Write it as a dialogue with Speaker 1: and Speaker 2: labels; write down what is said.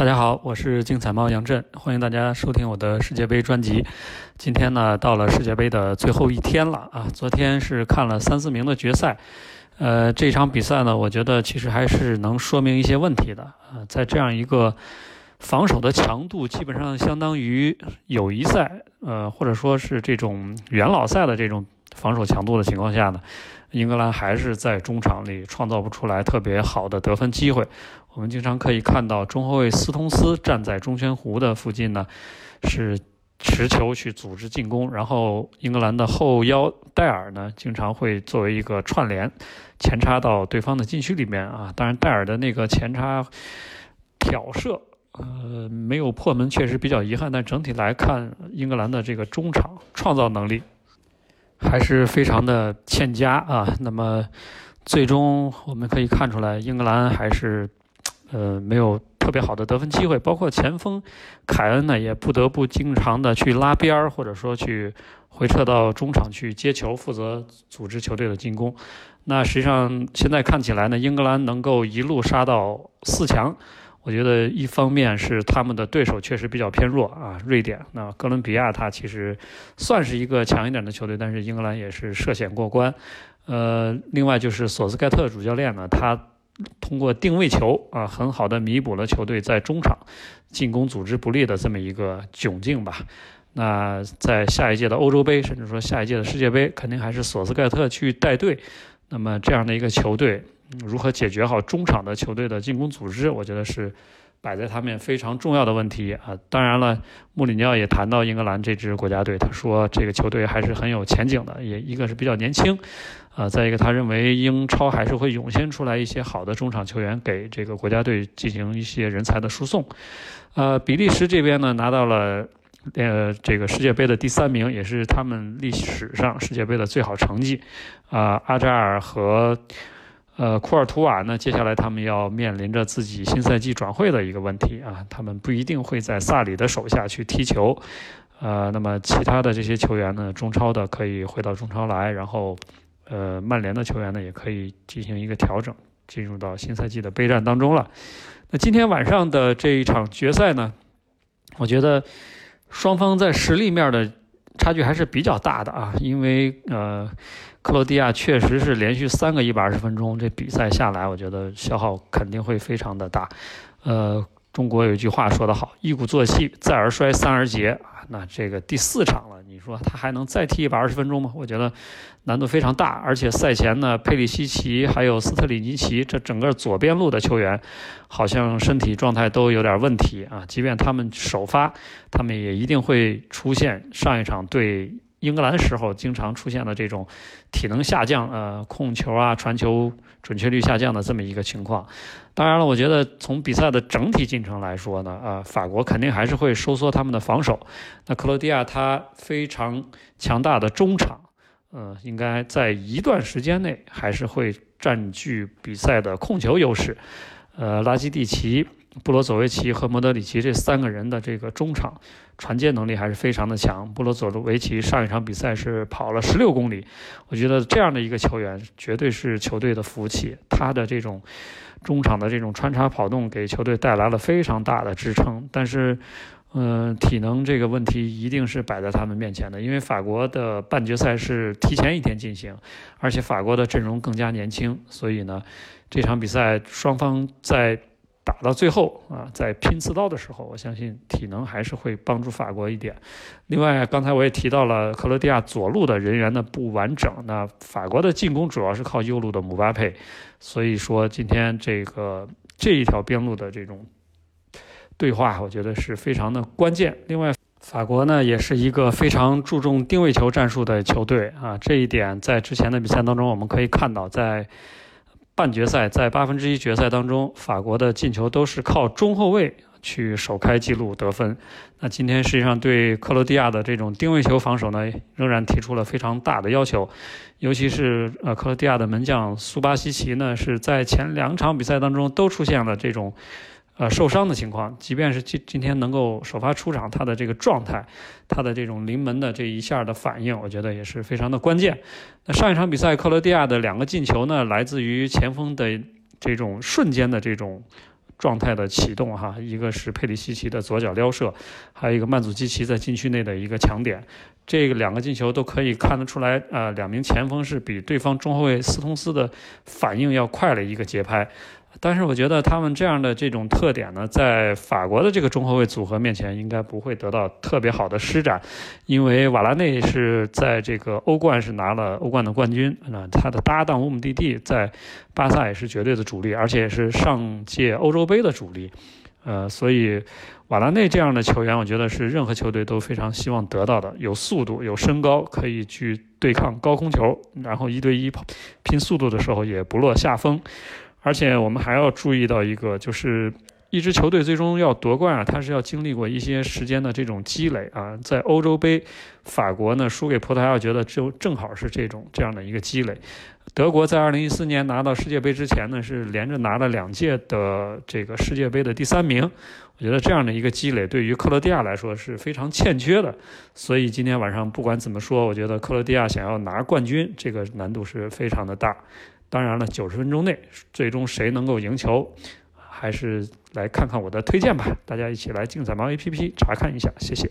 Speaker 1: 大家好，我是竞彩猫杨震，欢迎大家收听我的世界杯专辑。今天呢，到了世界杯的最后一天了啊！昨天是看了三四名的决赛，呃，这场比赛呢，我觉得其实还是能说明一些问题的啊。在这样一个防守的强度基本上相当于友谊赛，呃，或者说是这种元老赛的这种防守强度的情况下呢，英格兰还是在中场里创造不出来特别好的得分机会。我们经常可以看到中后卫斯通斯站在中圈弧的附近呢，是持球去组织进攻，然后英格兰的后腰戴尔呢，经常会作为一个串联前插到对方的禁区里面啊。当然，戴尔的那个前插挑射，呃，没有破门，确实比较遗憾。但整体来看，英格兰的这个中场创造能力还是非常的欠佳啊。那么，最终我们可以看出来，英格兰还是。呃，没有特别好的得分机会，包括前锋凯恩呢，也不得不经常的去拉边儿，或者说去回撤到中场去接球，负责组织球队的进攻。那实际上现在看起来呢，英格兰能够一路杀到四强，我觉得一方面是他们的对手确实比较偏弱啊，瑞典。那哥伦比亚它其实算是一个强一点的球队，但是英格兰也是涉险过关。呃，另外就是索斯盖特主教练呢，他。通过定位球啊，很好的弥补了球队在中场进攻组织不利的这么一个窘境吧。那在下一届的欧洲杯，甚至说下一届的世界杯，肯定还是索斯盖特去带队。那么这样的一个球队，如何解决好中场的球队的进攻组织，我觉得是。摆在他们非常重要的问题啊！当然了，穆里尼奥也谈到英格兰这支国家队，他说这个球队还是很有前景的，也一个是比较年轻，啊，再一个他认为英超还是会涌现出来一些好的中场球员，给这个国家队进行一些人才的输送。呃，比利时这边呢拿到了呃这个世界杯的第三名，也是他们历史上世界杯的最好成绩。啊，阿扎尔和。呃，库尔图瓦呢？接下来他们要面临着自己新赛季转会的一个问题啊，他们不一定会在萨里的手下去踢球，呃，那么其他的这些球员呢，中超的可以回到中超来，然后，呃，曼联的球员呢也可以进行一个调整，进入到新赛季的备战当中了。那今天晚上的这一场决赛呢，我觉得双方在实力面的差距还是比较大的啊，因为呃。克罗地亚确实是连续三个一百二十分钟，这比赛下来，我觉得消耗肯定会非常的大。呃，中国有一句话说得好：“一鼓作气，再而衰，三而竭。”，那这个第四场了，你说他还能再踢一百二十分钟吗？我觉得难度非常大。而且赛前呢，佩里西奇还有斯特里尼奇这整个左边路的球员，好像身体状态都有点问题啊。即便他们首发，他们也一定会出现上一场对。英格兰时候经常出现了这种体能下降，呃，控球啊、传球准确率下降的这么一个情况。当然了，我觉得从比赛的整体进程来说呢，呃，法国肯定还是会收缩他们的防守。那克罗地亚他非常强大的中场，呃，应该在一段时间内还是会占据比赛的控球优势。呃，拉基蒂奇。布罗佐维奇和莫德里奇这三个人的这个中场传接能力还是非常的强。布罗佐维奇上一场比赛是跑了十六公里，我觉得这样的一个球员绝对是球队的福气。他的这种中场的这种穿插跑动给球队带来了非常大的支撑。但是，嗯，体能这个问题一定是摆在他们面前的，因为法国的半决赛是提前一天进行，而且法国的阵容更加年轻，所以呢，这场比赛双方在。打到最后啊，在拼刺刀的时候，我相信体能还是会帮助法国一点。另外，刚才我也提到了克罗地亚左路的人员的不完整，那法国的进攻主要是靠右路的姆巴佩，所以说今天这个这一条边路的这种对话，我觉得是非常的关键。另外，法国呢也是一个非常注重定位球战术的球队啊，这一点在之前的比赛当中我们可以看到，在。半决赛在八分之一决赛当中，法国的进球都是靠中后卫去首开纪录得分。那今天实际上对克罗地亚的这种定位球防守呢，仍然提出了非常大的要求。尤其是呃，克罗地亚的门将苏巴西奇呢，是在前两场比赛当中都出现了这种。呃，受伤的情况，即便是今今天能够首发出场，他的这个状态，他的这种临门的这一下的反应，我觉得也是非常的关键。那上一场比赛，克罗地亚的两个进球呢，来自于前锋的这种瞬间的这种状态的启动哈，一个是佩里西奇的左脚撩射，还有一个曼祖基奇在禁区内的一个抢点，这两个进球都可以看得出来，呃，两名前锋是比对方中后卫斯通斯的反应要快了一个节拍。但是我觉得他们这样的这种特点呢，在法国的这个中后卫组合面前，应该不会得到特别好的施展，因为瓦拉内是在这个欧冠是拿了欧冠的冠军，那他的搭档乌姆蒂蒂在巴萨也是绝对的主力，而且是上届欧洲杯的主力，呃，所以瓦拉内这样的球员，我觉得是任何球队都非常希望得到的，有速度、有身高，可以去对抗高空球，然后一对一跑拼速度的时候也不落下风。而且我们还要注意到一个，就是一支球队最终要夺冠啊，它是要经历过一些时间的这种积累啊。在欧洲杯，法国呢输给葡萄牙，我觉得就正好是这种这样的一个积累。德国在2014年拿到世界杯之前呢，是连着拿了两届的这个世界杯的第三名。我觉得这样的一个积累对于克罗地亚来说是非常欠缺的。所以今天晚上不管怎么说，我觉得克罗地亚想要拿冠军，这个难度是非常的大。当然了，九十分钟内最终谁能够赢球，还是来看看我的推荐吧。大家一起来竞彩猫 APP 查看一下，谢谢。